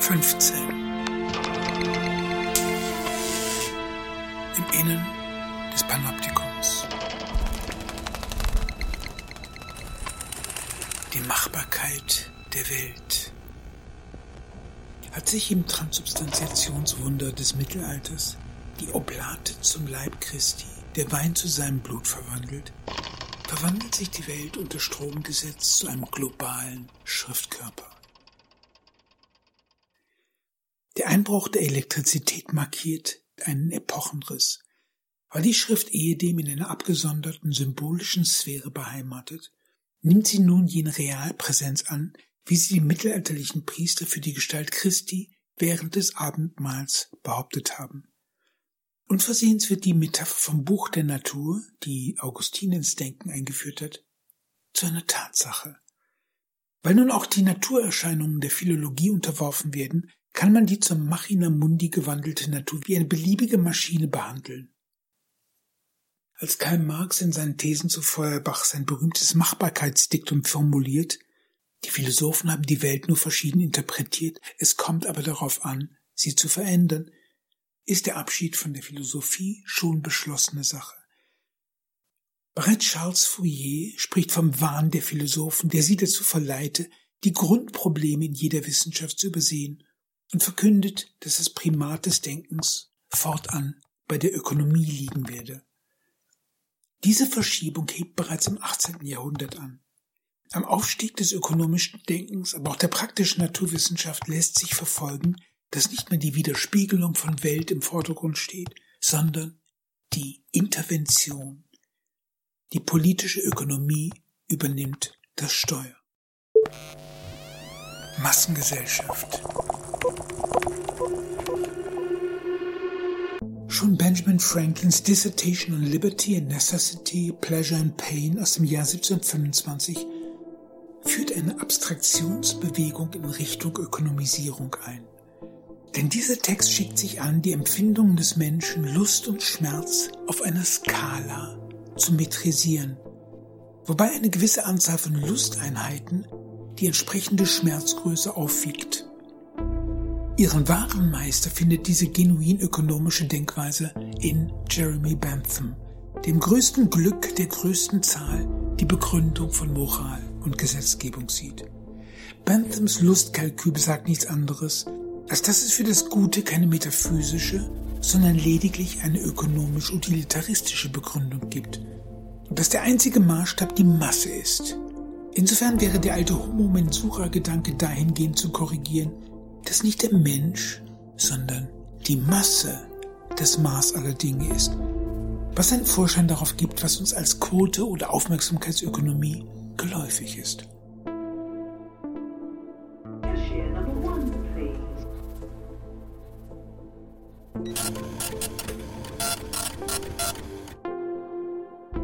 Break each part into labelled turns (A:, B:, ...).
A: 15 Im Innen des Panoptikums. Die Machbarkeit der Welt. Hat sich im Transubstantiationswunder des Mittelalters die Oblate zum Leib Christi, der Wein zu seinem Blut verwandelt, verwandelt sich die Welt unter Stromgesetz zu einem globalen Schriftkörper. Der Einbruch der Elektrizität markiert einen Epochenriss, weil die Schrift ehedem in einer abgesonderten symbolischen Sphäre beheimatet, nimmt sie nun jene Realpräsenz an, wie sie die mittelalterlichen Priester für die Gestalt Christi während des Abendmahls behauptet haben. Unversehens wird die Metapher vom Buch der Natur, die Augustin ins Denken eingeführt hat, zu einer Tatsache. Weil nun auch die Naturerscheinungen der Philologie unterworfen werden, kann man die zum Machina Mundi gewandelte Natur wie eine beliebige Maschine behandeln. Als Karl Marx in seinen Thesen zu Feuerbach sein berühmtes Machbarkeitsdiktum formuliert, die Philosophen haben die Welt nur verschieden interpretiert, es kommt aber darauf an, sie zu verändern, ist der Abschied von der Philosophie schon beschlossene Sache. Bereits Charles Fourier spricht vom Wahn der Philosophen, der sie dazu verleite, die Grundprobleme in jeder Wissenschaft zu übersehen und verkündet, dass das Primat des Denkens fortan bei der Ökonomie liegen werde. Diese Verschiebung hebt bereits im 18. Jahrhundert an. Am Aufstieg des ökonomischen Denkens, aber auch der praktischen Naturwissenschaft lässt sich verfolgen, dass nicht mehr die Widerspiegelung von Welt im Vordergrund steht, sondern die Intervention. Die politische Ökonomie übernimmt das Steuer. Massengesellschaft. Schon Benjamin Franklins Dissertation on Liberty and Necessity, Pleasure and Pain aus dem Jahr 1725 führt eine Abstraktionsbewegung in Richtung Ökonomisierung ein. Denn dieser Text schickt sich an, die Empfindungen des Menschen, Lust und Schmerz auf einer Skala zu metrisieren, wobei eine gewisse Anzahl von Lusteinheiten die entsprechende Schmerzgröße aufwiegt. Ihren wahren Meister findet diese genuin ökonomische Denkweise in Jeremy Bentham, dem größten Glück der größten Zahl, die Begründung von Moral und Gesetzgebung sieht. Benthams Lustkalkül besagt nichts anderes, als dass es für das Gute keine metaphysische, sondern lediglich eine ökonomisch-utilitaristische Begründung gibt und dass der einzige Maßstab die Masse ist. Insofern wäre der alte Homo Mensura-Gedanke dahingehend zu korrigieren, dass nicht der Mensch, sondern die Masse das Maß aller Dinge ist, was einen Vorschein darauf gibt, was uns als Quote oder Aufmerksamkeitsökonomie geläufig ist.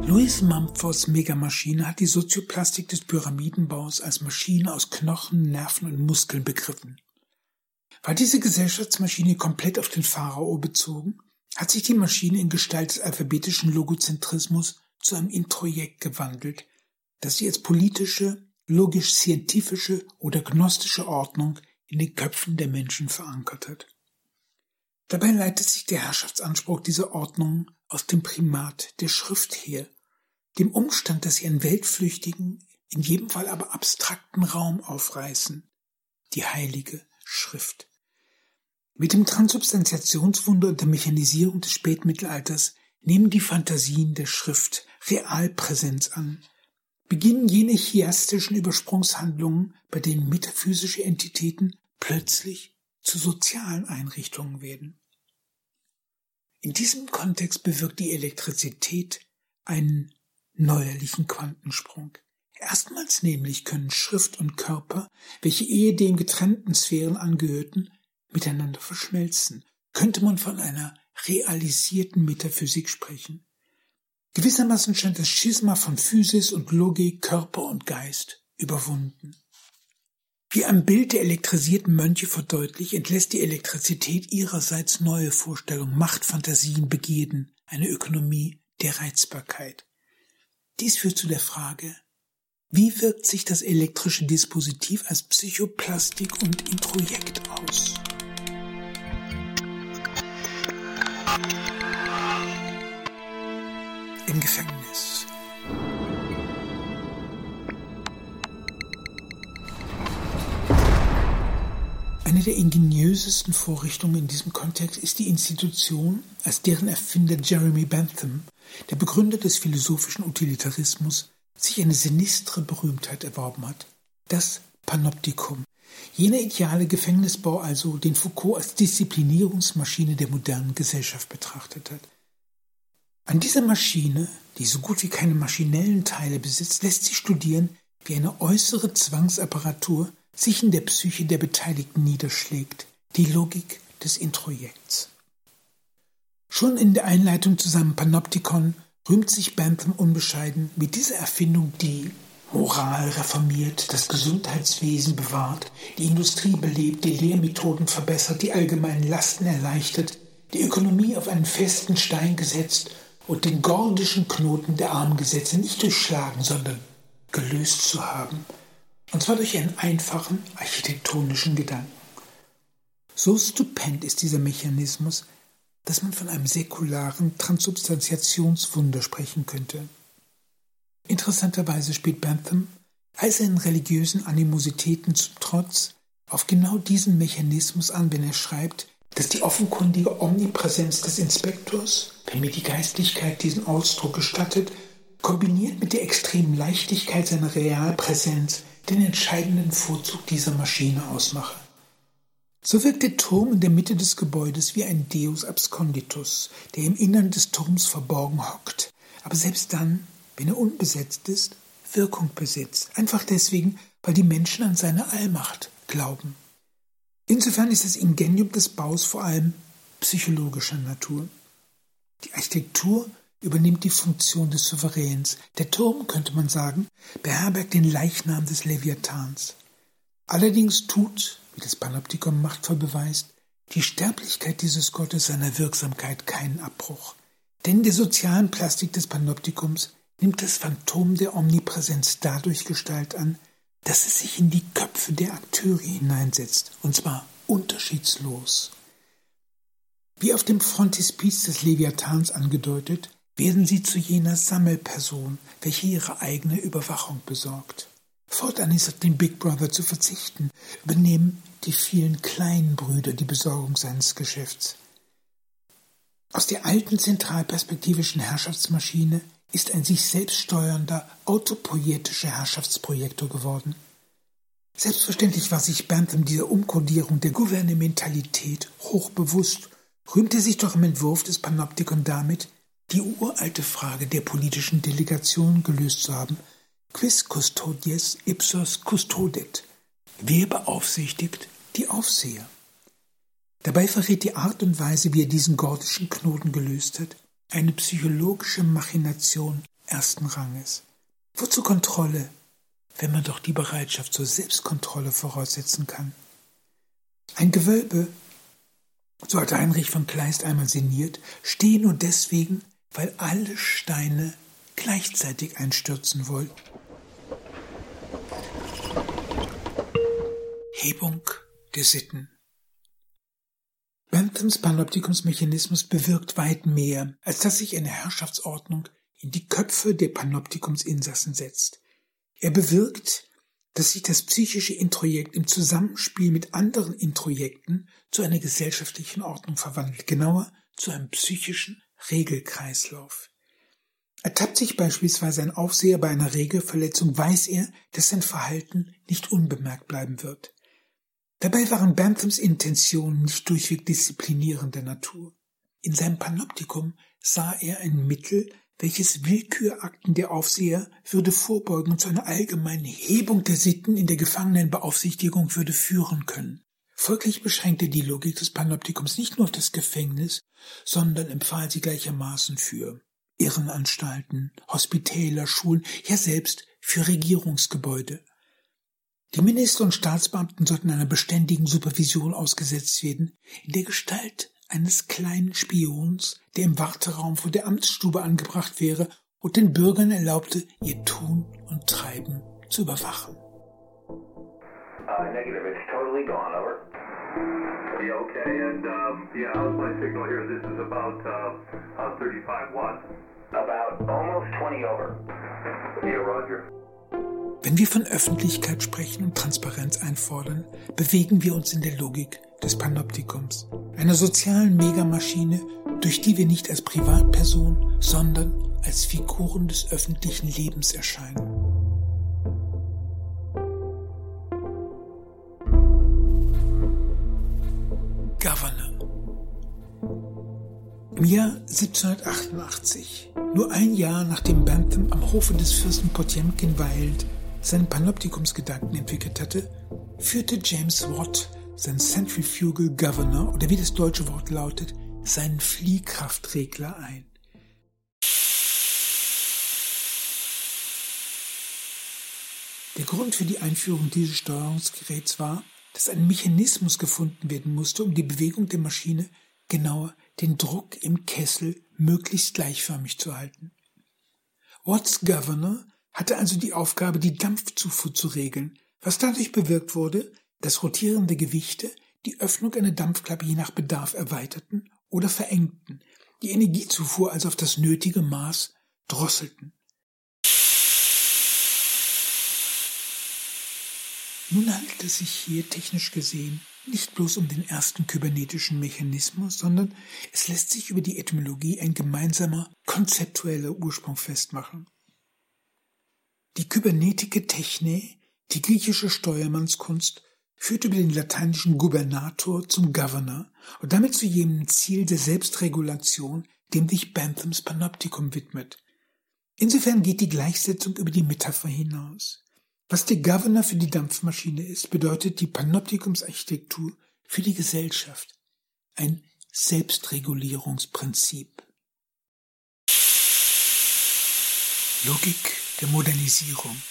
A: Louis Mumfords Megamaschine hat die Sozioplastik des Pyramidenbaus als Maschine aus Knochen, Nerven und Muskeln begriffen. War diese Gesellschaftsmaschine komplett auf den Pharao bezogen, hat sich die Maschine in Gestalt des alphabetischen Logozentrismus zu einem Introjekt gewandelt, das sie als politische, logisch-scientifische oder gnostische Ordnung in den Köpfen der Menschen verankert hat. Dabei leitet sich der Herrschaftsanspruch dieser Ordnung aus dem Primat der Schrift her, dem Umstand, dass sie einen weltflüchtigen, in jedem Fall aber abstrakten Raum aufreißen, die heilige Schrift. Mit dem Transubstantiationswunder und der Mechanisierung des Spätmittelalters nehmen die Fantasien der Schrift Realpräsenz an, beginnen jene chiastischen Übersprungshandlungen, bei denen metaphysische Entitäten plötzlich zu sozialen Einrichtungen werden. In diesem Kontext bewirkt die Elektrizität einen neuerlichen Quantensprung. Erstmals nämlich können Schrift und Körper, welche ehedem getrennten Sphären angehörten, miteinander verschmelzen. Könnte man von einer realisierten Metaphysik sprechen. Gewissermaßen scheint das Schisma von Physis und Logik, Körper und Geist überwunden. Wie am Bild der elektrisierten Mönche verdeutlicht, entlässt die Elektrizität ihrerseits neue Vorstellungen, Machtfantasien, Begierden, eine Ökonomie der Reizbarkeit. Dies führt zu der Frage, Wie wirkt sich das elektrische Dispositiv als Psychoplastik und Introjekt aus? Im Gefängnis. Eine der ingenieusesten Vorrichtungen in diesem Kontext ist die Institution, als deren Erfinder Jeremy Bentham, der Begründer des philosophischen Utilitarismus, sich eine sinistre Berühmtheit erworben hat. Das Panoptikum. Jener ideale Gefängnisbau also, den Foucault als Disziplinierungsmaschine der modernen Gesellschaft betrachtet hat. An dieser Maschine, die so gut wie keine maschinellen Teile besitzt, lässt sich studieren, wie eine äußere Zwangsapparatur sich in der Psyche der Beteiligten niederschlägt, die Logik des Introjekts. Schon in der Einleitung zu seinem Panoptikon rühmt sich Bentham unbescheiden, wie diese Erfindung die Moral reformiert, das Gesundheitswesen bewahrt, die Industrie belebt, die Lehrmethoden verbessert, die allgemeinen Lasten erleichtert, die Ökonomie auf einen festen Stein gesetzt und den gordischen Knoten der Armgesetze nicht durchschlagen, sondern gelöst zu haben – und zwar durch einen einfachen architektonischen Gedanken. So stupend ist dieser Mechanismus, dass man von einem säkularen Transubstantiationswunder sprechen könnte. Interessanterweise spielt Bentham all seinen religiösen Animositäten zum Trotz auf genau diesen Mechanismus an, wenn er schreibt, dass die offenkundige Omnipräsenz des Inspektors, wenn mir die Geistlichkeit diesen Ausdruck gestattet, kombiniert mit der extremen Leichtigkeit seiner Realpräsenz den entscheidenden Vorzug dieser Maschine ausmache. So wirkt der Turm in der Mitte des Gebäudes wie ein Deus absconditus, der im Innern des Turms verborgen hockt, aber selbst dann, wenn er unbesetzt ist, Wirkung besitzt, einfach deswegen, weil die Menschen an seine Allmacht glauben. Insofern ist das Ingenium des Baus vor allem psychologischer Natur. Die Architektur übernimmt die Funktion des Souveräns. Der Turm, könnte man sagen, beherbergt den Leichnam des Leviathans. Allerdings tut, wie das Panoptikum machtvoll beweist, die Sterblichkeit dieses Gottes seiner Wirksamkeit keinen Abbruch. Denn der sozialen Plastik des Panoptikums nimmt das Phantom der Omnipräsenz dadurch Gestalt an, dass es sich in die Köpfe der Akteure hineinsetzt, und zwar unterschiedslos. Wie auf dem Frontispiz des Leviathans angedeutet, werden sie zu jener Sammelperson, welche ihre eigene Überwachung besorgt. Fortan ist auf den Big Brother zu verzichten, übernehmen die vielen kleinen Brüder die Besorgung seines Geschäfts. Aus der alten zentralperspektivischen Herrschaftsmaschine ist ein sich selbst steuernder, autopoietischer Herrschaftsprojektor geworden. Selbstverständlich war sich Bentham dieser Umkodierung der Gouvernementalität hoch bewusst, rühmte sich doch im Entwurf des Panoptikon damit, die uralte Frage der politischen Delegation gelöst zu haben, quis custodies ipsos custodet? Wer beaufsichtigt die Aufseher? Dabei verrät die Art und Weise, wie er diesen gordischen Knoten gelöst hat, eine psychologische Machination ersten Ranges. Wozu Kontrolle, wenn man doch die Bereitschaft zur Selbstkontrolle voraussetzen kann? Ein Gewölbe, so hat Heinrich von Kleist einmal sinniert, stehe nur deswegen, weil alle Steine gleichzeitig einstürzen wollten. Hebung der Sitten. Benthams Panoptikumsmechanismus bewirkt weit mehr, als dass sich eine Herrschaftsordnung in die Köpfe der Panoptikumsinsassen setzt. Er bewirkt, dass sich das psychische Introjekt im Zusammenspiel mit anderen Introjekten zu einer gesellschaftlichen Ordnung verwandelt, genauer zu einem psychischen Regelkreislauf. Ertappt sich beispielsweise ein Aufseher bei einer Regelverletzung, weiß er, dass sein Verhalten nicht unbemerkt bleiben wird. Dabei waren Benthams Intentionen nicht durchweg disziplinierender Natur. In seinem Panoptikum sah er ein Mittel, welches Willkürakten der Aufseher würde vorbeugen und zu einer allgemeinen Hebung der Sitten in der Gefangenenbeaufsichtigung würde führen können. Folglich beschränkte die Logik des Panoptikums nicht nur auf das Gefängnis, sondern empfahl sie gleichermaßen für Irrenanstalten, Hospitäler, Schulen, ja selbst für Regierungsgebäude. Die Minister und Staatsbeamten sollten einer beständigen Supervision ausgesetzt werden, in der Gestalt eines kleinen Spions, der im Warteraum vor der Amtsstube angebracht wäre und den Bürgern erlaubte, ihr Tun und Treiben zu überwachen.
B: Uh, negative, it's totally gone, over.
C: Yeah, okay, and um, yeah, how's my signal here? This is about uh, uh, 35 watts.
B: About almost 20 over.
C: Yeah, Roger.
A: Wenn wir von Öffentlichkeit sprechen und Transparenz einfordern, bewegen wir uns in der Logik des Panoptikums, einer sozialen Megamaschine, durch die wir nicht als Privatperson, sondern als Figuren des öffentlichen Lebens erscheinen. Governor. Im Jahr 1788, nur ein Jahr nachdem Bantam am Hofe des Fürsten Potemkin weilt, seinen Panoptikumsgedanken entwickelt hatte, führte James Watt sein Centrifugal Governor oder wie das deutsche Wort lautet, seinen Fliehkraftregler ein. Der Grund für die Einführung dieses Steuerungsgeräts war, dass ein Mechanismus gefunden werden musste, um die Bewegung der Maschine, genauer den Druck im Kessel, möglichst gleichförmig zu halten. Watts Governor hatte also die Aufgabe, die Dampfzufuhr zu regeln, was dadurch bewirkt wurde, dass rotierende Gewichte die Öffnung einer Dampfklappe je nach Bedarf erweiterten oder verengten, die Energiezufuhr also auf das nötige Maß drosselten. Nun handelt es sich hier technisch gesehen nicht bloß um den ersten kybernetischen Mechanismus, sondern es lässt sich über die Etymologie ein gemeinsamer konzeptueller Ursprung festmachen. Die kybernetike Techne, die griechische Steuermannskunst, führt über den lateinischen Gubernator zum Governor und damit zu jenem Ziel der Selbstregulation, dem sich Banthams Panoptikum widmet. Insofern geht die Gleichsetzung über die Metapher hinaus. Was der Governor für die Dampfmaschine ist, bedeutet die Panoptikumsarchitektur für die Gesellschaft. Ein Selbstregulierungsprinzip. Logik der Modernisierung.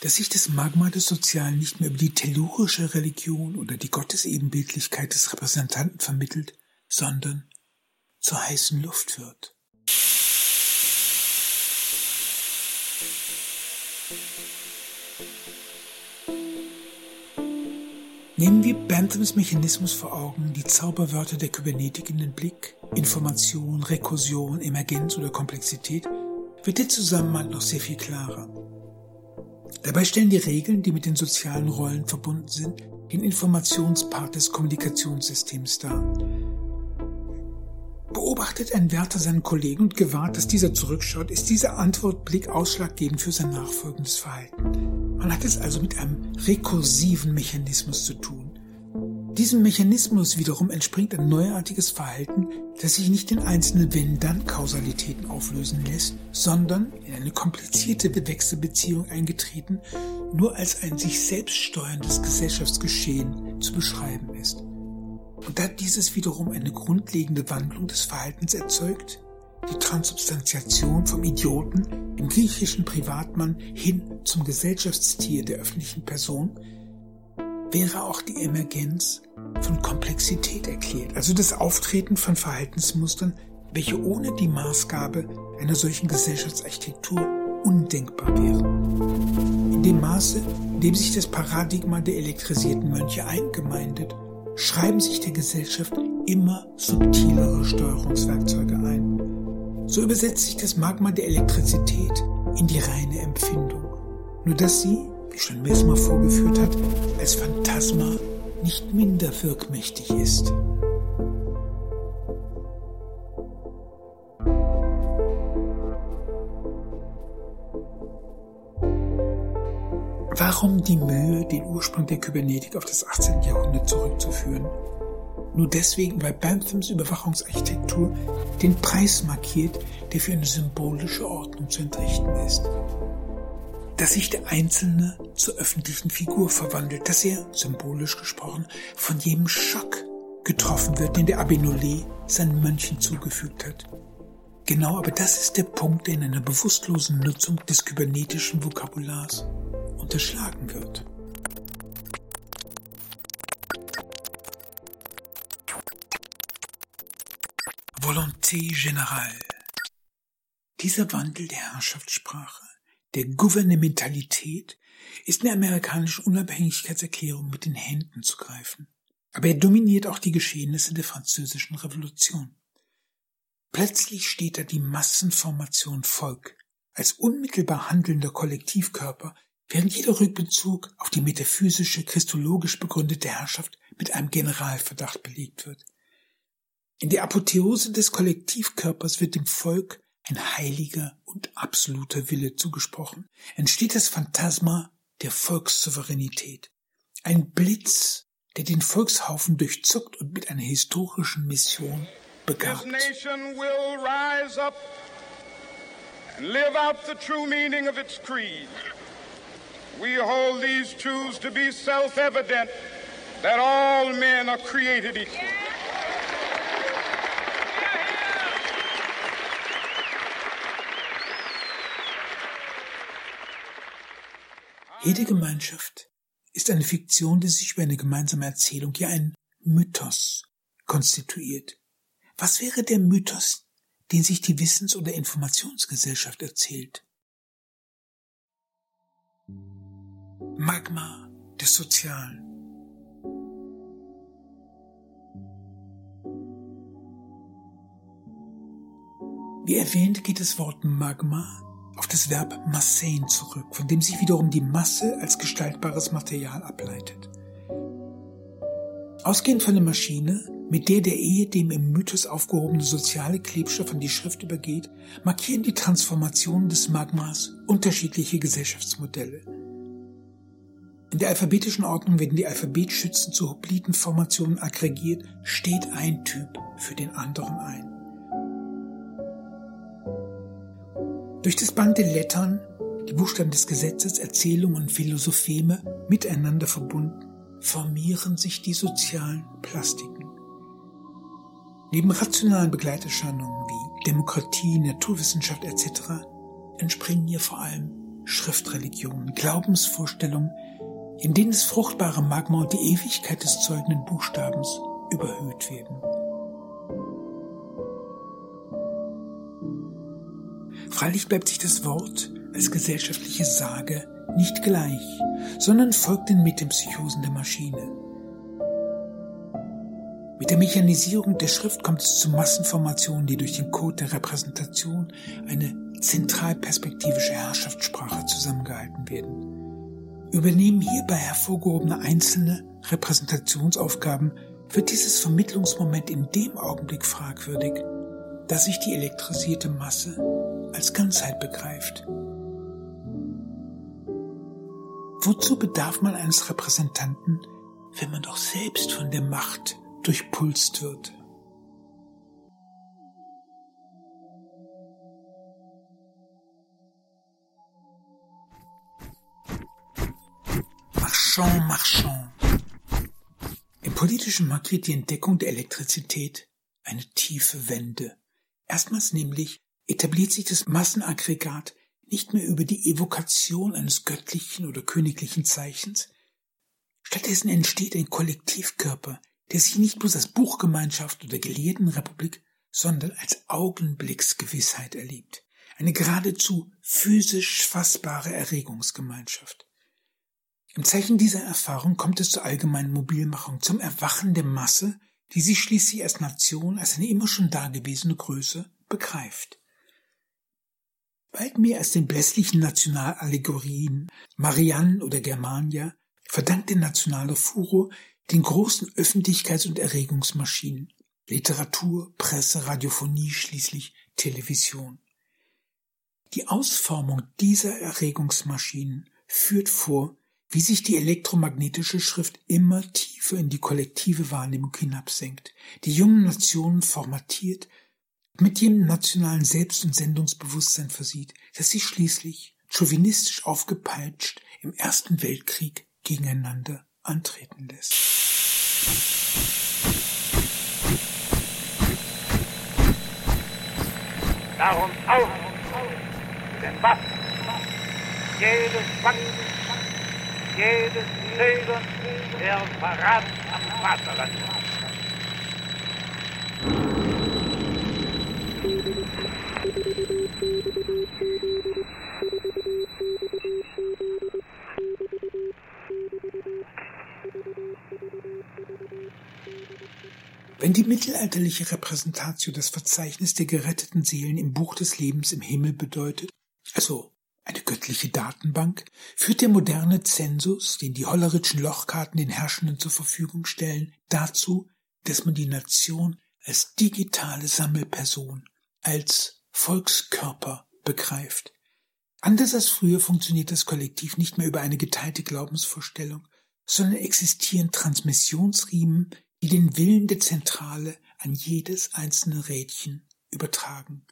A: Dass sich das Magma des Sozialen nicht mehr über die tellurische Religion oder die Gottesebenbildlichkeit des Repräsentanten vermittelt, sondern zur heißen Luft wird. Nehmen wir Banthams Mechanismus vor Augen, die Zauberwörter der Kybernetik in den Blick, Information, Rekursion, Emergenz oder Komplexität, wird der Zusammenhang noch sehr viel klarer. Dabei stellen die Regeln, die mit den sozialen Rollen verbunden sind, den Informationspart des Kommunikationssystems dar. Beobachtet ein Wärter seinen Kollegen und gewahrt, dass dieser zurückschaut, ist dieser Antwortblick ausschlaggebend für sein nachfolgendes Verhalten. Man hat es also mit einem rekursiven Mechanismus zu tun. Diesem Mechanismus wiederum entspringt ein neuartiges Verhalten, das sich nicht in einzelne Wenn-Dann-Kausalitäten auflösen lässt, sondern in eine komplizierte Wechselbeziehung eingetreten, nur als ein sich selbst steuerndes Gesellschaftsgeschehen zu beschreiben ist. Und da dieses wiederum eine grundlegende Wandlung des Verhaltens erzeugt, die Transubstantiation vom Idioten im griechischen Privatmann hin zum Gesellschaftstier der öffentlichen Person, wäre auch die Emergenz von Komplexität erklärt, also das Auftreten von Verhaltensmustern, welche ohne die Maßgabe einer solchen Gesellschaftsarchitektur undenkbar wären. In dem Maße, in dem sich das Paradigma der elektrisierten Mönche eingemeindet, schreiben sich der Gesellschaft immer subtilere Steuerungswerkzeuge ein, so übersetzt sich das Magma der Elektrizität in die reine Empfindung. Nur dass sie, wie schon Mesmer vorgeführt hat, als Phantasma nicht minder wirkmächtig ist. Warum die Mühe, den Ursprung der Kybernetik auf das 18. Jahrhundert zurückzuführen? Nur deswegen, weil Banthams Überwachungsarchitektur den Preis markiert, der für eine symbolische Ordnung zu entrichten ist. Dass sich der Einzelne zur öffentlichen Figur verwandelt, dass er, symbolisch gesprochen, von jedem Schock getroffen wird, den der Abenolé seinen Mönchen zugefügt hat. Genau, aber das ist der Punkt, der in einer bewusstlosen Nutzung des kybernetischen Vokabulars unterschlagen wird. Volonté générale. Dieser Wandel der Herrschaftssprache, der Gouvernementalität ist in der amerikanischen Unabhängigkeitserklärung mit den Händen zu greifen. Aber er dominiert auch die Geschehnisse der französischen Revolution. Plötzlich steht da die Massenformation Volk als unmittelbar handelnder Kollektivkörper, während jeder Rückbezug auf die metaphysische, christologisch begründete Herrschaft mit einem Generalverdacht belegt wird. In der Apotheose des Kollektivkörpers wird dem Volk ein heiliger und absoluter Wille zugesprochen, entsteht das Phantasma der Volkssouveränität. Ein Blitz, der den Volkshaufen durchzuckt und mit einer historischen Mission begabt. and live out the true meaning of its creed. We hold these truths to be self-evident that all men are created equal. Jede Gemeinschaft ist eine Fiktion, die sich über eine gemeinsame Erzählung, ja ein Mythos konstituiert. Was wäre der Mythos, den sich die Wissens- oder Informationsgesellschaft erzählt? Magma des Sozialen. Wie erwähnt geht das Wort Magma auf das Verb massein zurück, von dem sich wiederum die Masse als gestaltbares Material ableitet. Ausgehend von der Maschine, mit der der ehedem im Mythos aufgehobene soziale Klebstoff an die Schrift übergeht, markieren die Transformationen des Magmas unterschiedliche Gesellschaftsmodelle. In der alphabetischen Ordnung werden die Alphabetschützen zu Hoplitenformationen aggregiert, steht ein Typ für den anderen ein. Durch das Band der Lettern, die Buchstaben des Gesetzes, Erzählungen und Philosopheme miteinander verbunden, formieren sich die sozialen Plastiken. Neben rationalen Begleiterscheinungen wie Demokratie, Naturwissenschaft etc. entspringen hier vor allem Schriftreligionen, Glaubensvorstellungen, in denen das fruchtbare Magma und die Ewigkeit des zeugenden Buchstabens überhöht werden. Freilich bleibt sich das Wort als gesellschaftliche Sage nicht gleich, sondern folgt den Metempsychosen der Maschine. Mit der Mechanisierung der Schrift kommt es zu Massenformationen, die durch den Code der Repräsentation eine zentralperspektivische Herrschaftssprache zusammengehalten werden. Übernehmen hierbei hervorgehobene einzelne Repräsentationsaufgaben, wird dieses Vermittlungsmoment in dem Augenblick fragwürdig, dass sich die elektrisierte Masse als Ganzheit begreift. Wozu bedarf man eines Repräsentanten, wenn man doch selbst von der Macht durchpulst wird? Marchand, Marchand. Im Politischen markiert die Entdeckung der Elektrizität eine tiefe Wende. Erstmals nämlich etabliert sich das Massenaggregat nicht mehr über die Evokation eines göttlichen oder königlichen Zeichens. Stattdessen entsteht ein Kollektivkörper, der sich nicht bloß als Buchgemeinschaft oder Gelehrtenrepublik, sondern als Augenblicksgewissheit erlebt. Eine geradezu physisch fassbare Erregungsgemeinschaft. Im Zeichen dieser Erfahrung kommt es zur allgemeinen Mobilmachung, zum Erwachen der Masse, die sich schließlich als Nation, als eine immer schon dagewesene Größe begreift. Weit mehr als den blässlichen Nationalallegorien Marianne oder Germania verdankt der nationale Furo den großen Öffentlichkeits- und Erregungsmaschinen Literatur, Presse, Radiophonie, schließlich Television. Die Ausformung dieser Erregungsmaschinen führt vor, wie sich die elektromagnetische Schrift immer tiefer in die kollektive Wahrnehmung hinabsenkt, die jungen Nationen formatiert mit jenem nationalen Selbst- und Sendungsbewusstsein versieht, das sie schließlich, chauvinistisch aufgepeitscht, im Ersten Weltkrieg gegeneinander antreten lässt.
D: Darum auf den Waffen, jedes Wanken, jedes Zögern, der Verrat am Vaterland.
A: Wenn die mittelalterliche Repräsentatio das Verzeichnis der geretteten Seelen im Buch des Lebens im Himmel bedeutet, also eine göttliche Datenbank, führt der moderne Zensus, den die hollerischen Lochkarten den Herrschenden zur Verfügung stellen, dazu, dass man die Nation als digitale Sammelperson, als Volkskörper begreift. Anders als früher funktioniert das Kollektiv nicht mehr über eine geteilte Glaubensvorstellung, sondern existieren Transmissionsriemen, die den Willen der Zentrale an jedes einzelne Rädchen übertragen.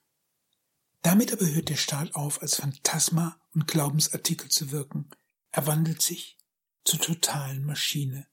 A: Damit aber hört der Staat auf, als Phantasma und Glaubensartikel zu wirken. Er wandelt sich zur totalen Maschine.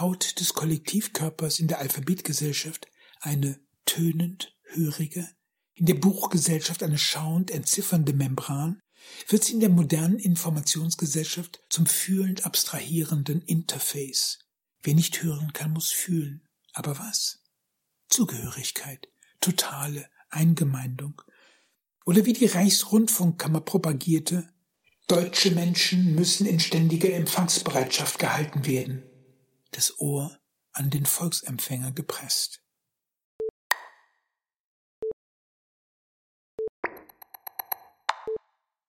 A: Haut des Kollektivkörpers in der Alphabetgesellschaft eine tönend hörige, in der Buchgesellschaft eine schauend entziffernde Membran, wird sie in der modernen Informationsgesellschaft zum fühlend abstrahierenden Interface. Wer nicht hören kann, muss fühlen. Aber was? Zugehörigkeit, totale Eingemeindung. Oder wie die Reichsrundfunkkammer propagierte, Deutsche Menschen müssen in ständiger Empfangsbereitschaft gehalten werden. Das Ohr an den Volksempfänger gepresst.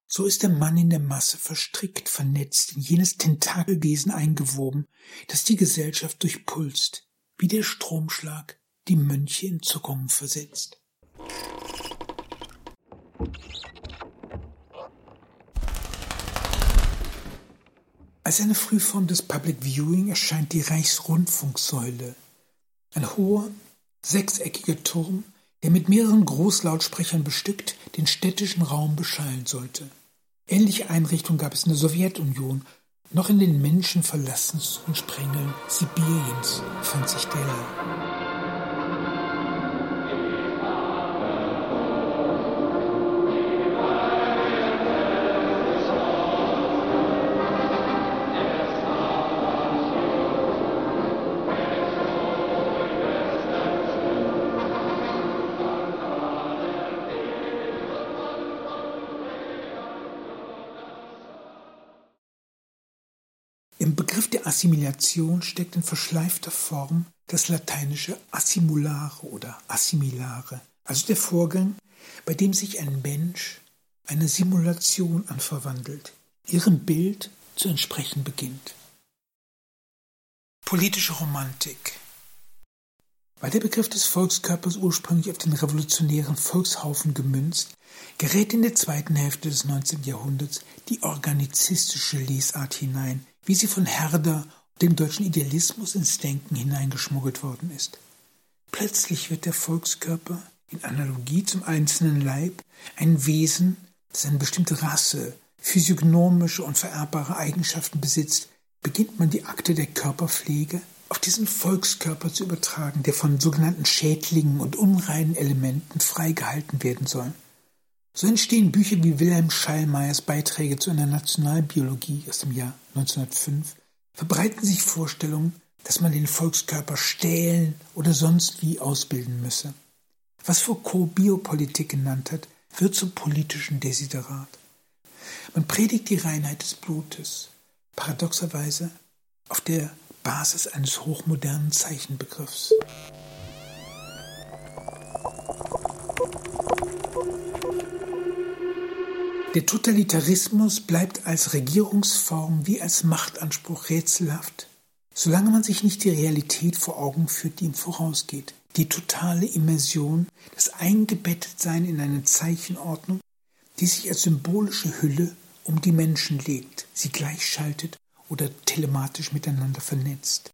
A: So ist der Mann in der Masse verstrickt, vernetzt, in jenes Tentakelwesen eingewoben, das die Gesellschaft durchpulst, wie der Stromschlag die Mönche in Zuckungen versetzt. Als eine Frühform des Public Viewing erscheint die Reichsrundfunksäule. Ein hoher, sechseckiger Turm, der mit mehreren Großlautsprechern bestückt den städtischen Raum beschallen sollte. Ähnliche Einrichtungen gab es in der Sowjetunion. Noch in den menschenverlassensten Sprengeln Sibiriens fand sich Della. Assimilation steckt in verschleifter Form das lateinische assimulare oder assimilare, also der Vorgang, bei dem sich ein Mensch einer Simulation anverwandelt, ihrem Bild zu entsprechen beginnt. Politische Romantik War der Begriff des Volkskörpers ursprünglich auf den revolutionären Volkshaufen gemünzt, gerät in der zweiten Hälfte des 19. Jahrhunderts die organizistische Lesart hinein, wie sie von Herder und dem deutschen Idealismus ins Denken hineingeschmuggelt worden ist. Plötzlich wird der Volkskörper in Analogie zum einzelnen Leib ein Wesen, das eine bestimmte Rasse, physiognomische und vererbbare Eigenschaften besitzt, beginnt man die Akte der Körperpflege auf diesen Volkskörper zu übertragen, der von sogenannten Schädlingen und unreinen Elementen freigehalten werden soll. So entstehen Bücher wie Wilhelm Schallmeyers Beiträge zu einer Nationalbiologie aus dem Jahr 1905, verbreiten sich Vorstellungen, dass man den Volkskörper stählen oder sonst wie ausbilden müsse. Was Foucault Biopolitik genannt hat, wird zum politischen Desiderat. Man predigt die Reinheit des Blutes, paradoxerweise auf der Basis eines hochmodernen Zeichenbegriffs. Der Totalitarismus bleibt als Regierungsform wie als Machtanspruch rätselhaft, solange man sich nicht die Realität vor Augen führt, die ihm vorausgeht, die totale Immersion, das Eingebettetsein in eine Zeichenordnung, die sich als symbolische Hülle um die Menschen legt, sie gleichschaltet oder telematisch miteinander vernetzt.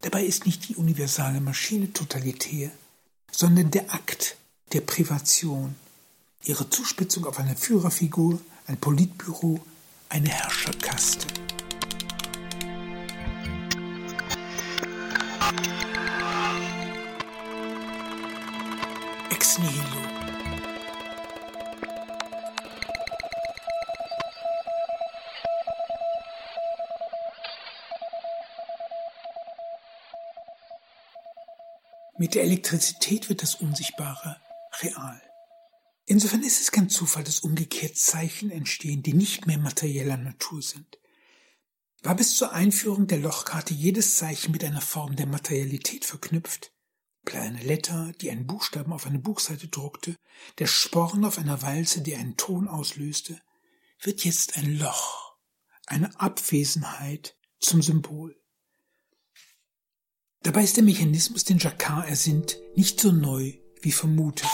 A: Dabei ist nicht die universale Maschine totalitär, sondern der Akt der Privation, ihre Zuspitzung auf eine Führerfigur, ein Politbüro, eine Herrscherkaste. Ex nihilo. Mit der Elektrizität wird das Unsichtbare real. Insofern ist es kein Zufall, dass umgekehrt Zeichen entstehen, die nicht mehr materieller Natur sind. War bis zur Einführung der Lochkarte jedes Zeichen mit einer Form der Materialität verknüpft? Kleine Letter, die einen Buchstaben auf eine Buchseite druckte, der Sporn auf einer Walze, die einen Ton auslöste, wird jetzt ein Loch, eine Abwesenheit zum Symbol. Dabei ist der Mechanismus, den Jacquard ersinnt, nicht so neu wie vermutet.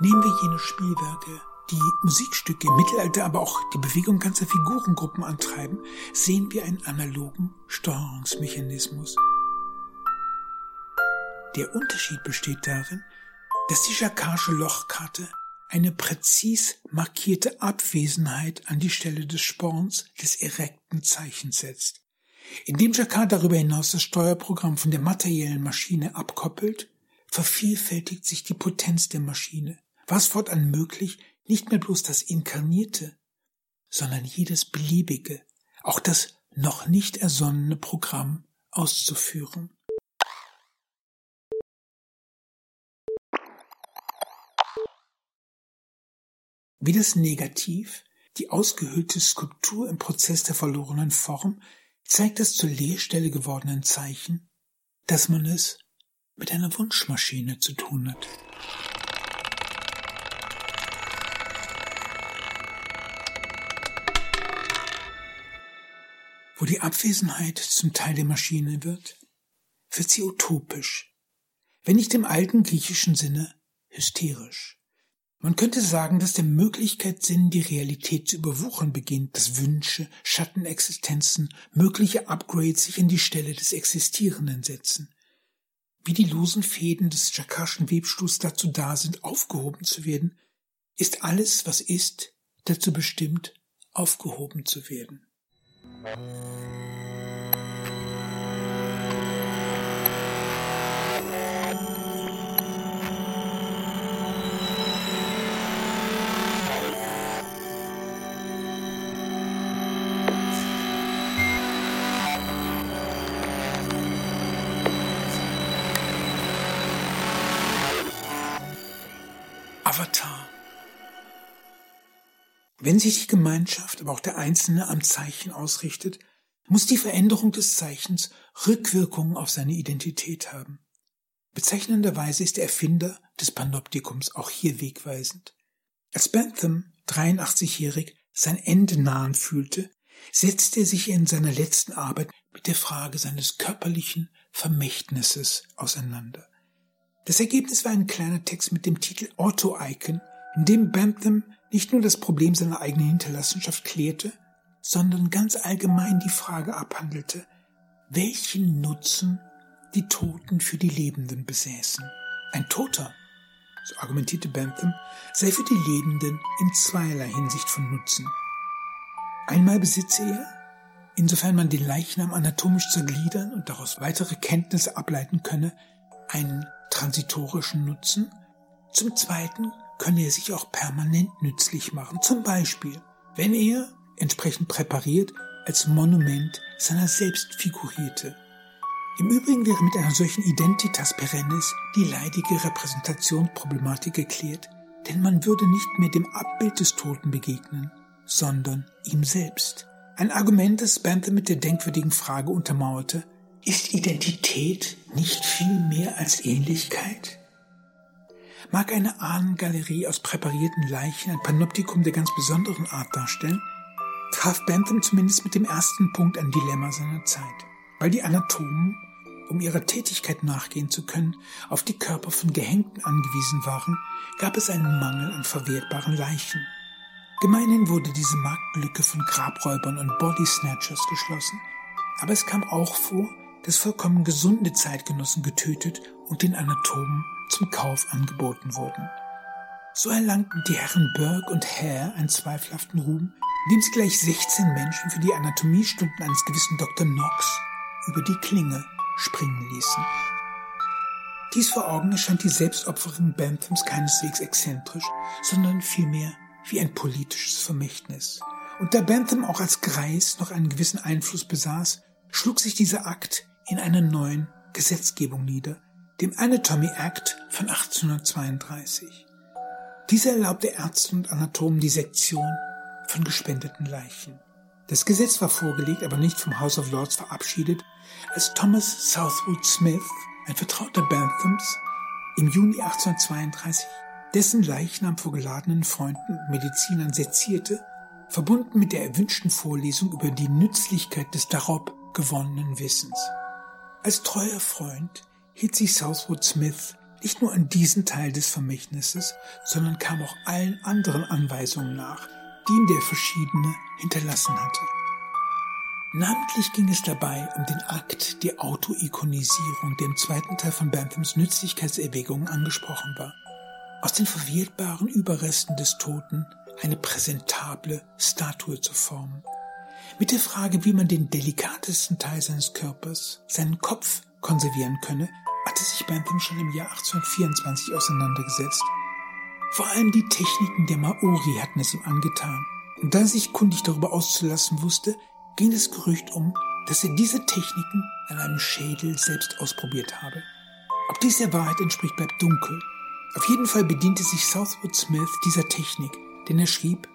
A: Nehmen wir jene Spielwerke, die Musikstücke im Mittelalter, aber auch die Bewegung ganzer Figurengruppen antreiben, sehen wir einen analogen Steuerungsmechanismus. Der Unterschied besteht darin, dass die Jacquard'sche Lochkarte eine präzis markierte Abwesenheit an die Stelle des Sporns des erekten Zeichens setzt. Indem Jacquard darüber hinaus das Steuerprogramm von der materiellen Maschine abkoppelt, vervielfältigt sich die Potenz der Maschine, was fortan möglich, nicht mehr bloß das Inkarnierte, sondern jedes beliebige, auch das noch nicht ersonnene Programm auszuführen. Wie das Negativ, die ausgehöhlte Skulptur im Prozess der verlorenen Form, zeigt das zur Leerstelle gewordenen Zeichen, dass man es mit einer Wunschmaschine zu tun hat. Wo die Abwesenheit zum Teil der Maschine wird, wird sie utopisch, wenn nicht im alten griechischen Sinne hysterisch. Man könnte sagen, dass der Möglichkeitssinn die Realität zu überwuchern beginnt, dass Wünsche, Schattenexistenzen, mögliche Upgrades sich in die Stelle des Existierenden setzen. Wie die losen Fäden des Jakarschen Webstuhls dazu da sind, aufgehoben zu werden, ist alles, was ist, dazu bestimmt, aufgehoben zu werden. Música Wenn sich die Gemeinschaft, aber auch der Einzelne am Zeichen ausrichtet, muss die Veränderung des Zeichens Rückwirkungen auf seine Identität haben. Bezeichnenderweise ist der Erfinder des Panoptikums auch hier wegweisend. Als Bentham, 83-jährig, sein Ende nahen fühlte, setzte er sich in seiner letzten Arbeit mit der Frage seines körperlichen Vermächtnisses auseinander. Das Ergebnis war ein kleiner Text mit dem Titel Auto-Icon, in dem Bentham nicht nur das Problem seiner eigenen Hinterlassenschaft klärte, sondern ganz allgemein die Frage abhandelte, welchen Nutzen die Toten für die Lebenden besäßen. Ein Toter, so argumentierte Bentham, sei für die Lebenden in zweierlei Hinsicht von Nutzen. Einmal besitze er, insofern man den Leichnam anatomisch zergliedern und daraus weitere Kenntnisse ableiten könne, einen transitorischen Nutzen. Zum Zweiten könne er sich auch permanent nützlich machen. Zum Beispiel, wenn er, entsprechend präpariert, als Monument seiner selbst figurierte. Im Übrigen wäre mit einer solchen Identitas perennis die leidige Repräsentationsproblematik geklärt, denn man würde nicht mehr dem Abbild des Toten begegnen, sondern ihm selbst. Ein Argument, das Banther mit der denkwürdigen Frage untermauerte, ist Identität nicht viel mehr als Ähnlichkeit? Mag eine Ahnengalerie aus präparierten Leichen ein Panoptikum der ganz besonderen Art darstellen, traf Bentham zumindest mit dem ersten Punkt ein Dilemma seiner Zeit, weil die Anatomen um ihrer Tätigkeit nachgehen zu können, auf die Körper von Gehängten angewiesen waren, gab es einen Mangel an verwertbaren Leichen. Gemeinhin wurde diese Marktlücke von Grabräubern und Body Snatchers geschlossen, aber es kam auch vor, dass vollkommen gesunde Zeitgenossen getötet und den Anatomen zum Kauf angeboten wurden. So erlangten die Herren Burke und Hare einen zweifelhaften Ruhm, indem sie gleich 16 Menschen für die Anatomiestunden eines gewissen Dr. Knox über die Klinge springen ließen. Dies vor Augen erscheint die Selbstopferung Banthams keineswegs exzentrisch, sondern vielmehr wie ein politisches Vermächtnis. Und da Bantham auch als Greis noch einen gewissen Einfluss besaß, schlug sich dieser Akt in einer neuen Gesetzgebung nieder, dem Anatomy Act von 1832. Dieser erlaubte Ärzten und Anatomen die Sektion von gespendeten Leichen. Das Gesetz war vorgelegt, aber nicht vom House of Lords verabschiedet, als Thomas Southwood Smith, ein Vertrauter Banthams, im Juni 1832 dessen Leichnam vor geladenen Freunden und Medizinern sezierte, verbunden mit der erwünschten Vorlesung über die Nützlichkeit des darob gewonnenen Wissens. Als treuer Freund hielt sich Southwood Smith nicht nur an diesen Teil des Vermächtnisses, sondern kam auch allen anderen Anweisungen nach, die ihm der Verschiedene hinterlassen hatte. Namentlich ging es dabei um den Akt der Autoikonisierung, der im zweiten Teil von Banthams Nützlichkeitserwägungen angesprochen war. Aus den verwirrtbaren Überresten des Toten eine präsentable Statue zu formen. Mit der Frage, wie man den delikatesten Teil seines Körpers, seinen Kopf, konservieren könne, hatte sich Bantham schon im Jahr 1824 auseinandergesetzt. Vor allem die Techniken der Maori hatten es ihm angetan. Und da er sich kundig darüber auszulassen wusste, ging das Gerücht um, dass er diese Techniken an einem Schädel selbst ausprobiert habe. Ob dies der Wahrheit entspricht, bleibt dunkel. Auf jeden Fall bediente sich Southwood Smith dieser Technik, denn er schrieb,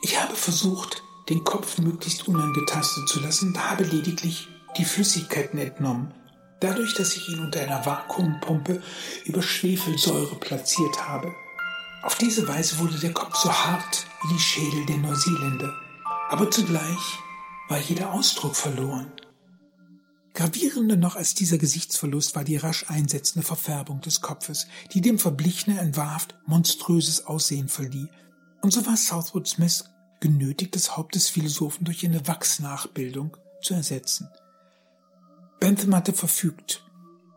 A: ich habe versucht, den Kopf möglichst unangetastet zu lassen, habe lediglich die Flüssigkeiten entnommen, dadurch, dass ich ihn unter einer Vakuumpumpe über Schwefelsäure platziert habe. Auf diese Weise wurde der Kopf so hart wie die Schädel der Neuseeländer, aber zugleich war jeder Ausdruck verloren. Gravierender noch als dieser Gesichtsverlust war die rasch einsetzende Verfärbung des Kopfes, die dem Verblichenen ein wahrhaft monströses Aussehen verlieh. Und so war Southwood Smith genötigt, das Haupt des Philosophen durch eine Wachsnachbildung zu ersetzen. Bentham hatte verfügt,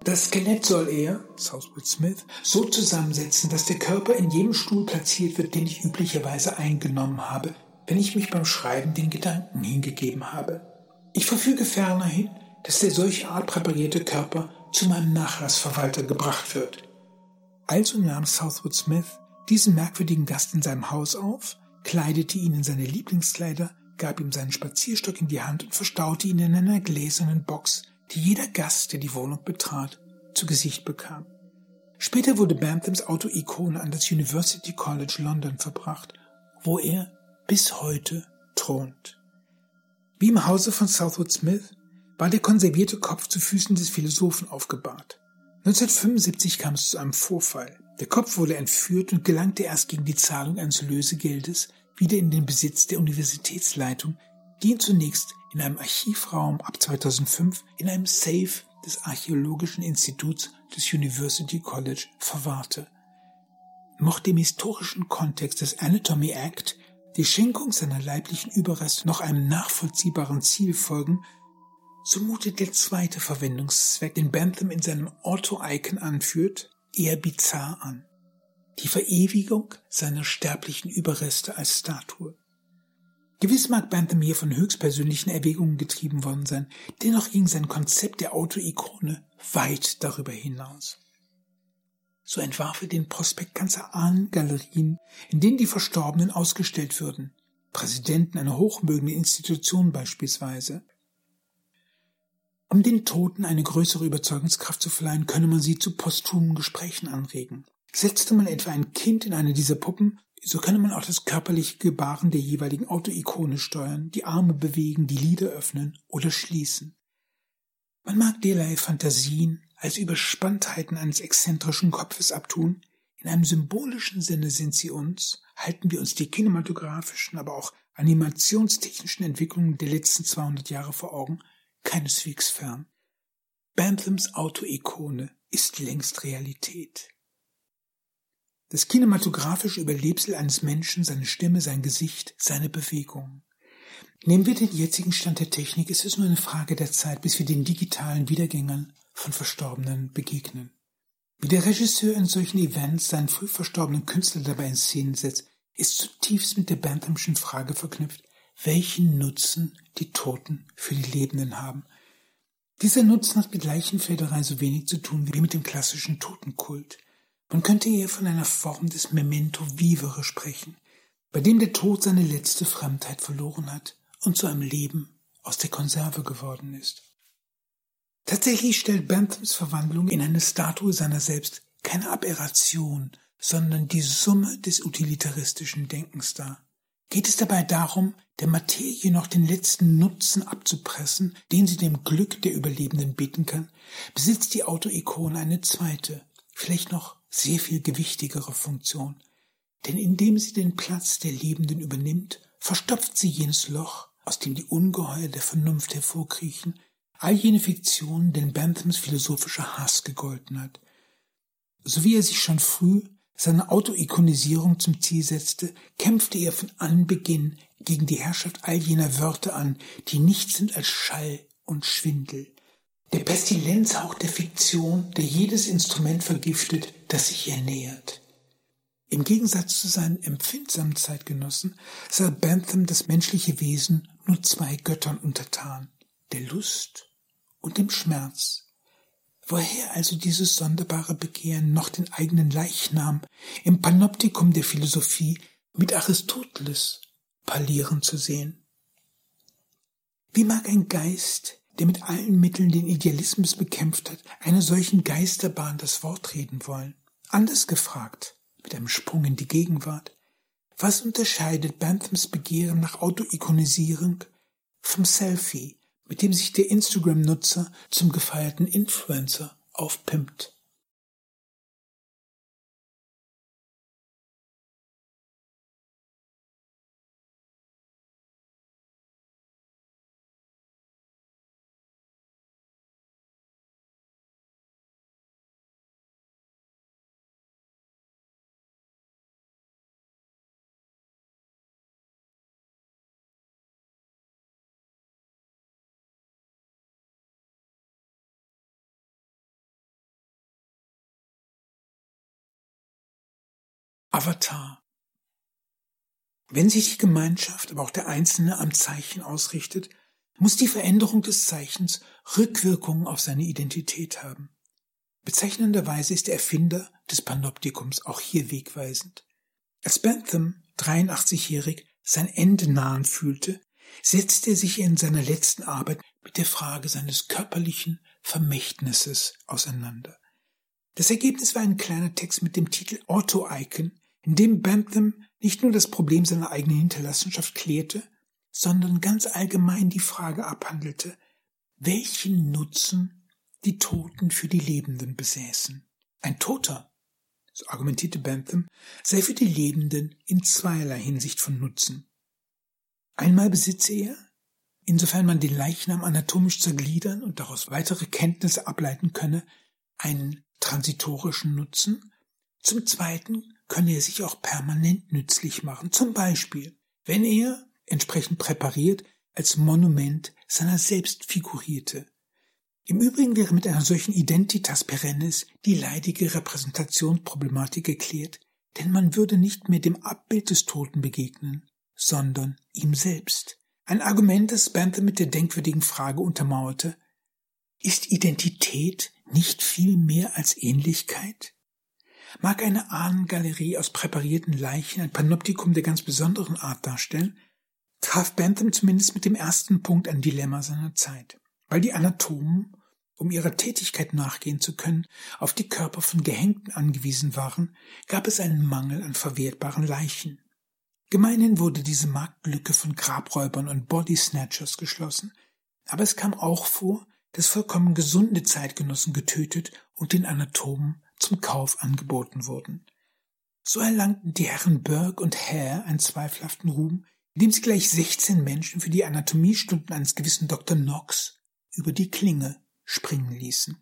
A: das Skelett soll er, Southwood Smith, so zusammensetzen, dass der Körper in jedem Stuhl platziert wird, den ich üblicherweise eingenommen habe, wenn ich mich beim Schreiben den Gedanken hingegeben habe. Ich verfüge fernerhin, dass der solche Art präparierte Körper zu meinem Nachlassverwalter gebracht wird. Also nahm Southwood Smith diesen merkwürdigen Gast in seinem Haus auf, kleidete ihn in seine Lieblingskleider, gab ihm seinen Spazierstock in die Hand und verstaute ihn in einer gläsernen Box, die jeder Gast, der die Wohnung betrat, zu Gesicht bekam. Später wurde Banthams Autoikone an das University College London verbracht, wo er bis heute thront. Wie im Hause von Southwood Smith war der konservierte Kopf zu Füßen des Philosophen aufgebahrt. 1975 kam es zu einem Vorfall. Der Kopf wurde entführt und gelangte erst gegen die Zahlung eines Lösegeldes wieder in den Besitz der Universitätsleitung, ihn zunächst in einem Archivraum ab 2005 in einem Safe des Archäologischen Instituts des University College verwahrte. Mochte im historischen Kontext des Anatomy Act die Schenkung seiner leiblichen Überreste noch einem nachvollziehbaren Ziel folgen, so mutet der zweite Verwendungszweck, den Bentham in seinem Ortho-Icon anführt, eher bizarr an. Die Verewigung seiner sterblichen Überreste als Statue. Gewiss mag Bantham hier von höchstpersönlichen Erwägungen getrieben worden sein, dennoch ging sein Konzept der Autoikone weit darüber hinaus. So entwarf er den Prospekt ganzer Ahnengalerien, in denen die Verstorbenen ausgestellt würden, Präsidenten einer hochmögenden Institution beispielsweise. Um den Toten eine größere Überzeugungskraft zu verleihen, könne man sie zu posthumen Gesprächen anregen. Setzte man etwa ein Kind in eine dieser Puppen, so könne man auch das körperliche Gebaren der jeweiligen Autoikone steuern, die Arme bewegen, die Lider öffnen oder schließen. Man mag derlei Fantasien als Überspanntheiten eines exzentrischen Kopfes abtun, in einem symbolischen Sinne sind sie uns, halten wir uns die kinematografischen, aber auch animationstechnischen Entwicklungen der letzten 200 Jahre vor Augen, keineswegs fern. Banthams Autoikone ist längst Realität. Das kinematografische Überlebsel eines Menschen, seine Stimme, sein Gesicht, seine Bewegungen. Nehmen wir den jetzigen Stand der Technik, ist es nur eine Frage der Zeit, bis wir den digitalen Wiedergängern von Verstorbenen begegnen. Wie der Regisseur in solchen Events seinen früh verstorbenen Künstler dabei in Szene setzt, ist zutiefst mit der Banthamschen Frage verknüpft, welchen Nutzen die Toten für die Lebenden haben. Dieser Nutzen hat mit Leichenfederei so wenig zu tun wie mit dem klassischen Totenkult. Man könnte eher von einer Form des Memento Vivere sprechen, bei dem der Tod seine letzte Fremdheit verloren hat und zu einem Leben aus der Konserve geworden ist. Tatsächlich stellt Banthams Verwandlung in eine Statue seiner selbst keine Aberration, sondern die Summe des utilitaristischen Denkens dar. Geht es dabei darum, der Materie noch den letzten Nutzen abzupressen, den sie dem Glück der Überlebenden bieten kann, besitzt die Autoikone eine zweite, vielleicht noch sehr viel gewichtigere Funktion. Denn indem sie den Platz der Lebenden übernimmt, verstopft sie jenes Loch, aus dem die Ungeheuer der Vernunft hervorkriechen, all jene Fiktionen, denen Benthams philosophischer Hass gegolten hat. So wie er sich schon früh seine Autoikonisierung zum Ziel setzte, kämpfte er von Anbeginn gegen die Herrschaft all jener Wörter an, die nichts sind als Schall und Schwindel. Der Pestilenzhauch der Fiktion, der jedes Instrument vergiftet, das sich ihr nähert. Im Gegensatz zu seinen empfindsamen Zeitgenossen sah Bentham das menschliche Wesen nur zwei Göttern untertan, der Lust und dem Schmerz. Woher also dieses sonderbare Begehren, noch den eigenen Leichnam im Panoptikum der Philosophie mit Aristoteles parlieren zu sehen? Wie mag ein Geist, der mit allen Mitteln den Idealismus bekämpft hat, einer solchen Geisterbahn das Wort reden wollen? Anders gefragt, mit einem Sprung in die Gegenwart, was unterscheidet Banthams Begehren nach Autoikonisierung vom Selfie, mit dem sich der Instagram-Nutzer zum gefeierten Influencer aufpimpt. Avatar. Wenn sich die Gemeinschaft, aber auch der Einzelne am Zeichen ausrichtet, muss die Veränderung des Zeichens Rückwirkungen auf seine Identität haben. Bezeichnenderweise ist der Erfinder des Panoptikums auch hier wegweisend. Als Bentham, 83-jährig, sein Ende nahen fühlte, setzte er sich in seiner letzten Arbeit mit der Frage seines körperlichen Vermächtnisses auseinander. Das Ergebnis war ein kleiner Text mit dem Titel Auto-Icon, in dem Bentham nicht nur das Problem seiner eigenen Hinterlassenschaft klärte, sondern ganz allgemein die Frage abhandelte, welchen Nutzen die Toten für die Lebenden besäßen. Ein Toter, so argumentierte Bentham, sei für die Lebenden in zweierlei Hinsicht von Nutzen. Einmal besitze er, insofern man den Leichnam anatomisch zergliedern und daraus weitere Kenntnisse ableiten könne, einen transitorischen Nutzen, zum Zweiten könne er sich auch permanent nützlich machen. Zum Beispiel, wenn er, entsprechend präpariert, als Monument seiner selbst figurierte. Im Übrigen wäre mit einer solchen Identitas perennis die leidige Repräsentationsproblematik geklärt, denn man würde nicht mehr dem Abbild des Toten begegnen, sondern ihm selbst. Ein Argument, das Banther mit der denkwürdigen Frage untermauerte, ist Identität nicht viel mehr als Ähnlichkeit? Mag eine Ahnengalerie aus präparierten Leichen ein Panoptikum der ganz besonderen Art darstellen, traf Bentham zumindest mit dem ersten Punkt ein Dilemma seiner Zeit, weil die Anatomen, um ihrer Tätigkeit nachgehen zu können, auf die Körper von Gehängten angewiesen waren, gab es einen Mangel an verwertbaren Leichen. Gemeinhin wurde diese Marktlücke von Grabräubern und Body Snatchers geschlossen, aber es kam auch vor, dass vollkommen gesunde Zeitgenossen getötet und den Anatomen zum Kauf angeboten wurden. So erlangten die Herren Burke und Hare einen zweifelhaften Ruhm, indem sie gleich 16 Menschen für die Anatomiestunden eines gewissen Dr. Knox über die Klinge springen ließen.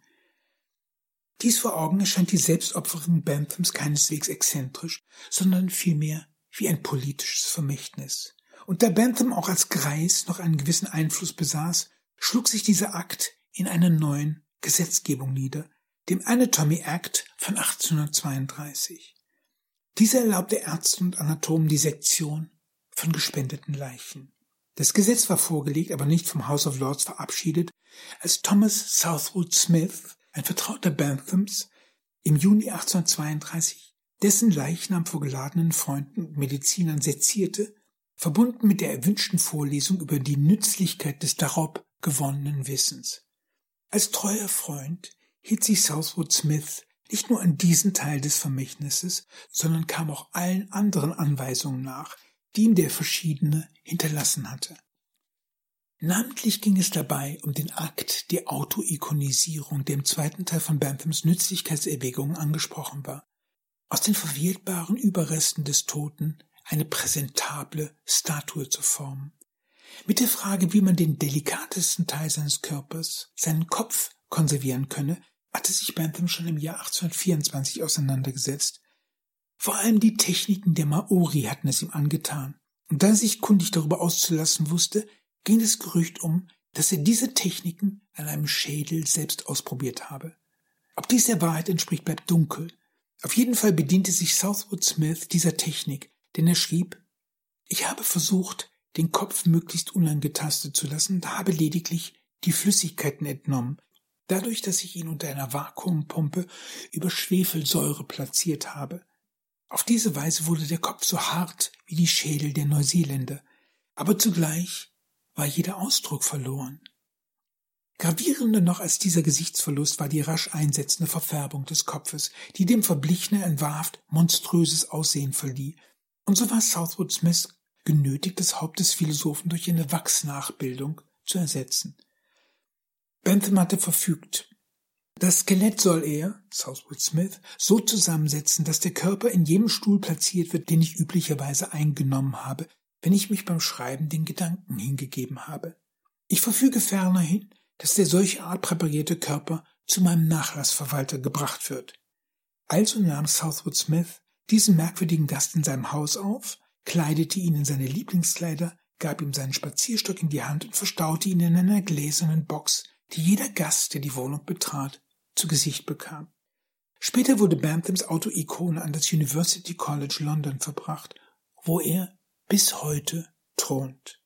A: Dies vor Augen erscheint die Selbstopferung Banthams keineswegs exzentrisch, sondern vielmehr wie ein politisches Vermächtnis. Und da Bantham auch als Greis noch einen gewissen Einfluss besaß, schlug sich dieser Akt in einer neuen Gesetzgebung nieder, dem Anatomy Act von 1832. Dieser erlaubte Ärzten und Anatomen die Sektion von gespendeten Leichen. Das Gesetz war vorgelegt, aber nicht vom House of Lords verabschiedet, als Thomas Southwood Smith, ein Vertrauter Banthams, im Juni 1832 dessen Leichnam vor geladenen Freunden und Medizinern sezierte, verbunden mit der erwünschten Vorlesung über die Nützlichkeit des darauf gewonnenen Wissens. Als treuer Freund hielt sich Southwood Smith nicht nur an diesen Teil des Vermächtnisses, sondern kam auch allen anderen Anweisungen nach, die ihm der Verschiedene hinterlassen hatte. Namentlich ging es dabei um den Akt der Autoikonisierung, der im zweiten Teil von Banthams Nützlichkeitserwägungen angesprochen war. Aus den verwirrtbaren Überresten des Toten eine präsentable Statue zu formen. Mit der Frage, wie man den delikatesten Teil seines Körpers, seinen Kopf, konservieren könne, hatte sich Bantham schon im Jahr 1824 auseinandergesetzt. Vor allem die Techniken der Maori hatten es ihm angetan. Und da er sich kundig darüber auszulassen wusste, ging das Gerücht um, dass er diese Techniken an einem Schädel selbst ausprobiert habe. Ob dies der Wahrheit entspricht, bleibt dunkel. Auf jeden Fall bediente sich Southwood Smith dieser Technik, denn er schrieb, ich habe versucht, den Kopf möglichst unangetastet zu lassen und habe lediglich die Flüssigkeiten entnommen, dadurch, dass ich ihn unter einer Vakuumpumpe über Schwefelsäure platziert habe. Auf diese Weise wurde der Kopf so hart wie die Schädel der Neuseeländer, aber zugleich war jeder Ausdruck verloren. Gravierender noch als dieser Gesichtsverlust war die rasch einsetzende Verfärbung des Kopfes, die dem Verblichenen ein wahrhaft monströses Aussehen verlieh. Und so war Southwood Smith genötigt, das Haupt des Philosophen durch eine Wachsnachbildung zu ersetzen. Bentham hatte verfügt. Das Skelett soll er, Southwood Smith, so zusammensetzen, dass der Körper in jedem Stuhl platziert wird, den ich üblicherweise eingenommen habe, wenn ich mich beim Schreiben den Gedanken hingegeben habe. Ich verfüge ferner hin, dass der solche Art präparierte Körper zu meinem Nachlassverwalter gebracht wird. Also nahm Southwood Smith diesen merkwürdigen Gast in seinem Haus auf, kleidete ihn in seine Lieblingskleider, gab ihm seinen Spazierstock in die Hand und verstaute ihn in einer gläsernen Box, die jeder Gast, der die Wohnung betrat, zu Gesicht bekam. Später wurde Banthams Autoikone an das University College London verbracht, wo er bis heute thront.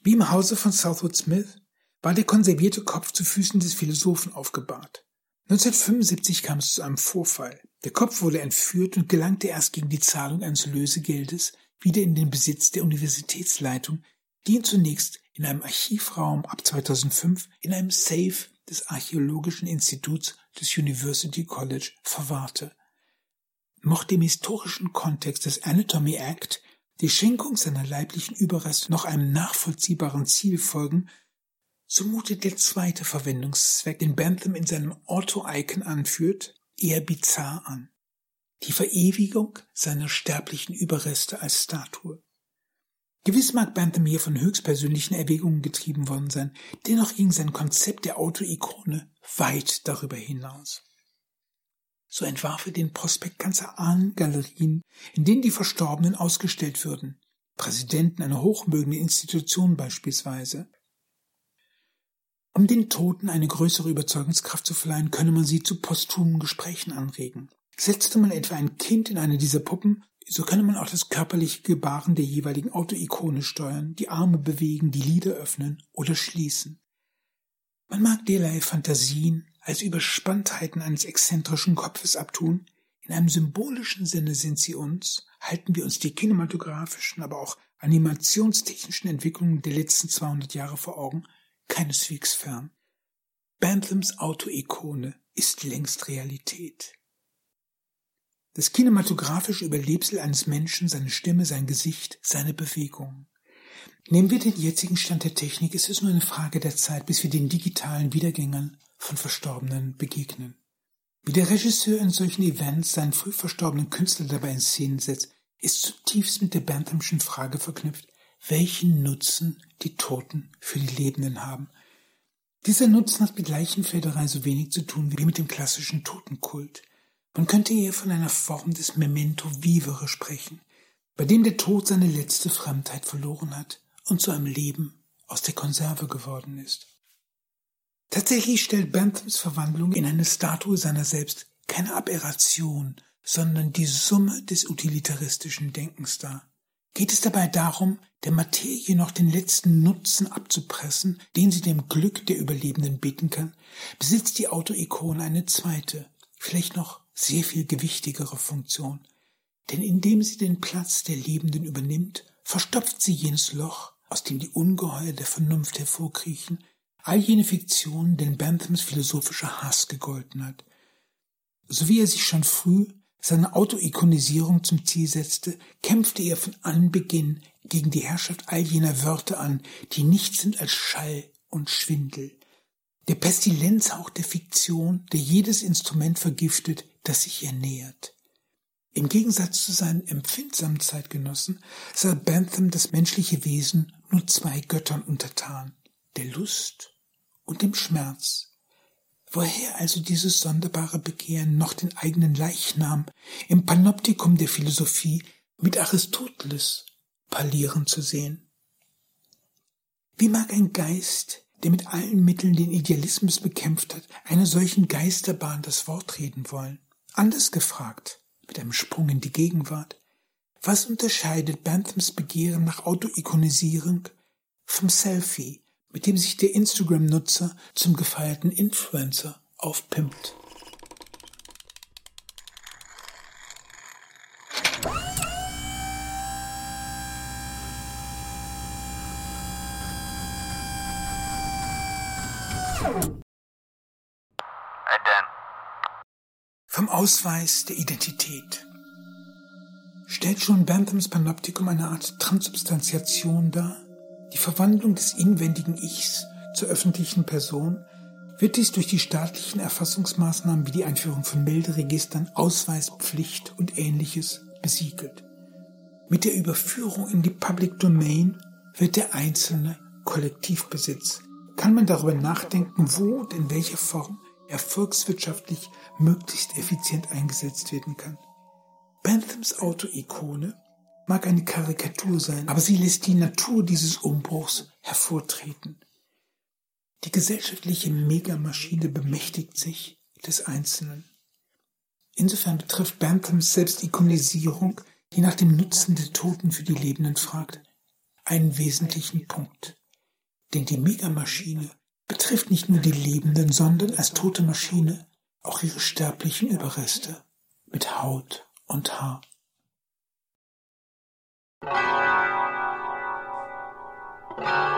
A: Wie im Hause von Southwood Smith war der konservierte Kopf zu Füßen des Philosophen aufgebahrt. 1975 kam es zu einem Vorfall. Der Kopf wurde entführt und gelangte erst gegen die Zahlung eines Lösegeldes wieder in den Besitz der Universitätsleitung, die ihn zunächst in einem Archivraum ab 2005 in einem Safe des Archäologischen Instituts des University College verwahrte. Mochte im historischen Kontext des Anatomy Act die Schenkung seiner leiblichen Überreste noch einem nachvollziehbaren Ziel folgen, so mutet der zweite Verwendungszweck, den Bentham in seinem Otto-Icon anführt, eher bizarr an. Die Verewigung seiner sterblichen Überreste als Statue. Gewiss mag Bentham hier von höchstpersönlichen Erwägungen getrieben worden sein, dennoch ging sein Konzept der Autoikone weit darüber hinaus. So entwarf er den Prospekt ganzer Ahnengalerien, in denen die Verstorbenen ausgestellt würden, Präsidenten einer hochmögenden Institution beispielsweise, um den Toten eine größere Überzeugungskraft zu verleihen, könne man sie zu posthumen Gesprächen anregen. Setzte man etwa ein Kind in eine dieser Puppen, so könne man auch das körperliche Gebaren der jeweiligen Autoikone steuern, die Arme bewegen, die Lider öffnen oder schließen. Man mag derlei Fantasien als Überspanntheiten eines exzentrischen Kopfes abtun, in einem symbolischen Sinne sind sie uns, halten wir uns die kinematografischen, aber auch animationstechnischen Entwicklungen der letzten 200 Jahre vor Augen, keineswegs fern. Banthams Autoikone ist längst Realität. Das kinematografische Überlebsel eines Menschen, seine Stimme, sein Gesicht, seine Bewegung. Nehmen wir den jetzigen Stand der Technik, es ist nur eine Frage der Zeit, bis wir den digitalen Wiedergängern von Verstorbenen begegnen. Wie der Regisseur in solchen Events seinen früh verstorbenen Künstler dabei in Szenen setzt, ist zutiefst mit der Banthamschen Frage verknüpft, welchen Nutzen die Toten für die Lebenden haben. Dieser Nutzen hat mit Leichenfederei so wenig zu tun wie mit dem klassischen Totenkult. Man könnte eher von einer Form des Memento Vivere sprechen, bei dem der Tod seine letzte Fremdheit verloren hat und zu einem Leben aus der Konserve geworden ist. Tatsächlich stellt Benthams Verwandlung in eine Statue seiner selbst keine Aberration, sondern die Summe des utilitaristischen Denkens dar. Geht es dabei darum, der Materie noch den letzten Nutzen abzupressen, den sie dem Glück der Überlebenden bieten kann, besitzt die Autoikone eine zweite, vielleicht noch sehr viel gewichtigere Funktion. Denn indem sie den Platz der Lebenden übernimmt, verstopft sie jenes Loch, aus dem die Ungeheuer der Vernunft hervorkriechen, all jene Fiktionen, denen Benthams philosophischer Hass gegolten hat. So wie er sich schon früh seine Autoikonisierung zum Ziel setzte, kämpfte er von Anbeginn gegen die Herrschaft all jener Wörter an, die nichts sind als Schall und Schwindel. Der Pestilenzhauch der Fiktion, der jedes Instrument vergiftet, das sich ihr nähert. Im Gegensatz zu seinen empfindsamen Zeitgenossen sah Bentham das menschliche Wesen nur zwei Göttern untertan, der Lust und dem Schmerz. Woher also dieses sonderbare Begehren, noch den eigenen Leichnam im Panoptikum der Philosophie mit Aristoteles parlieren zu sehen? Wie mag ein Geist, der mit allen Mitteln den Idealismus bekämpft hat, einer solchen Geisterbahn das Wort reden wollen? Anders gefragt, mit einem Sprung in die Gegenwart, was unterscheidet Benthams Begehren nach Autoikonisierung vom Selfie, mit dem sich der Instagram-Nutzer zum gefeierten Influencer aufpimpt. Ausweis der Identität. Stellt schon Benthams Panoptikum eine Art Transubstantiation dar? die Verwandlung des inwendigen Ichs zur öffentlichen Person wird dies durch die staatlichen Erfassungsmaßnahmen wie die Einführung von Melderegistern, Ausweispflicht und ähnliches besiegelt. Mit der Überführung in die Public Domain wird der einzelne Kollektivbesitz. Kann man darüber nachdenken, wo und in welcher Form er volkswirtschaftlich möglichst effizient eingesetzt werden kann. Benthams Autoikone mag eine Karikatur sein, aber sie lässt die Natur dieses Umbruchs hervortreten. Die gesellschaftliche Megamaschine bemächtigt sich des Einzelnen. Insofern betrifft Benthams Selbstikonisierung, die nach dem Nutzen der Toten für die Lebenden fragt, einen wesentlichen Punkt. Denn die Megamaschine betrifft nicht nur die Lebenden, sondern als tote Maschine auch ihre sterblichen Überreste mit Haut und Haar. Thank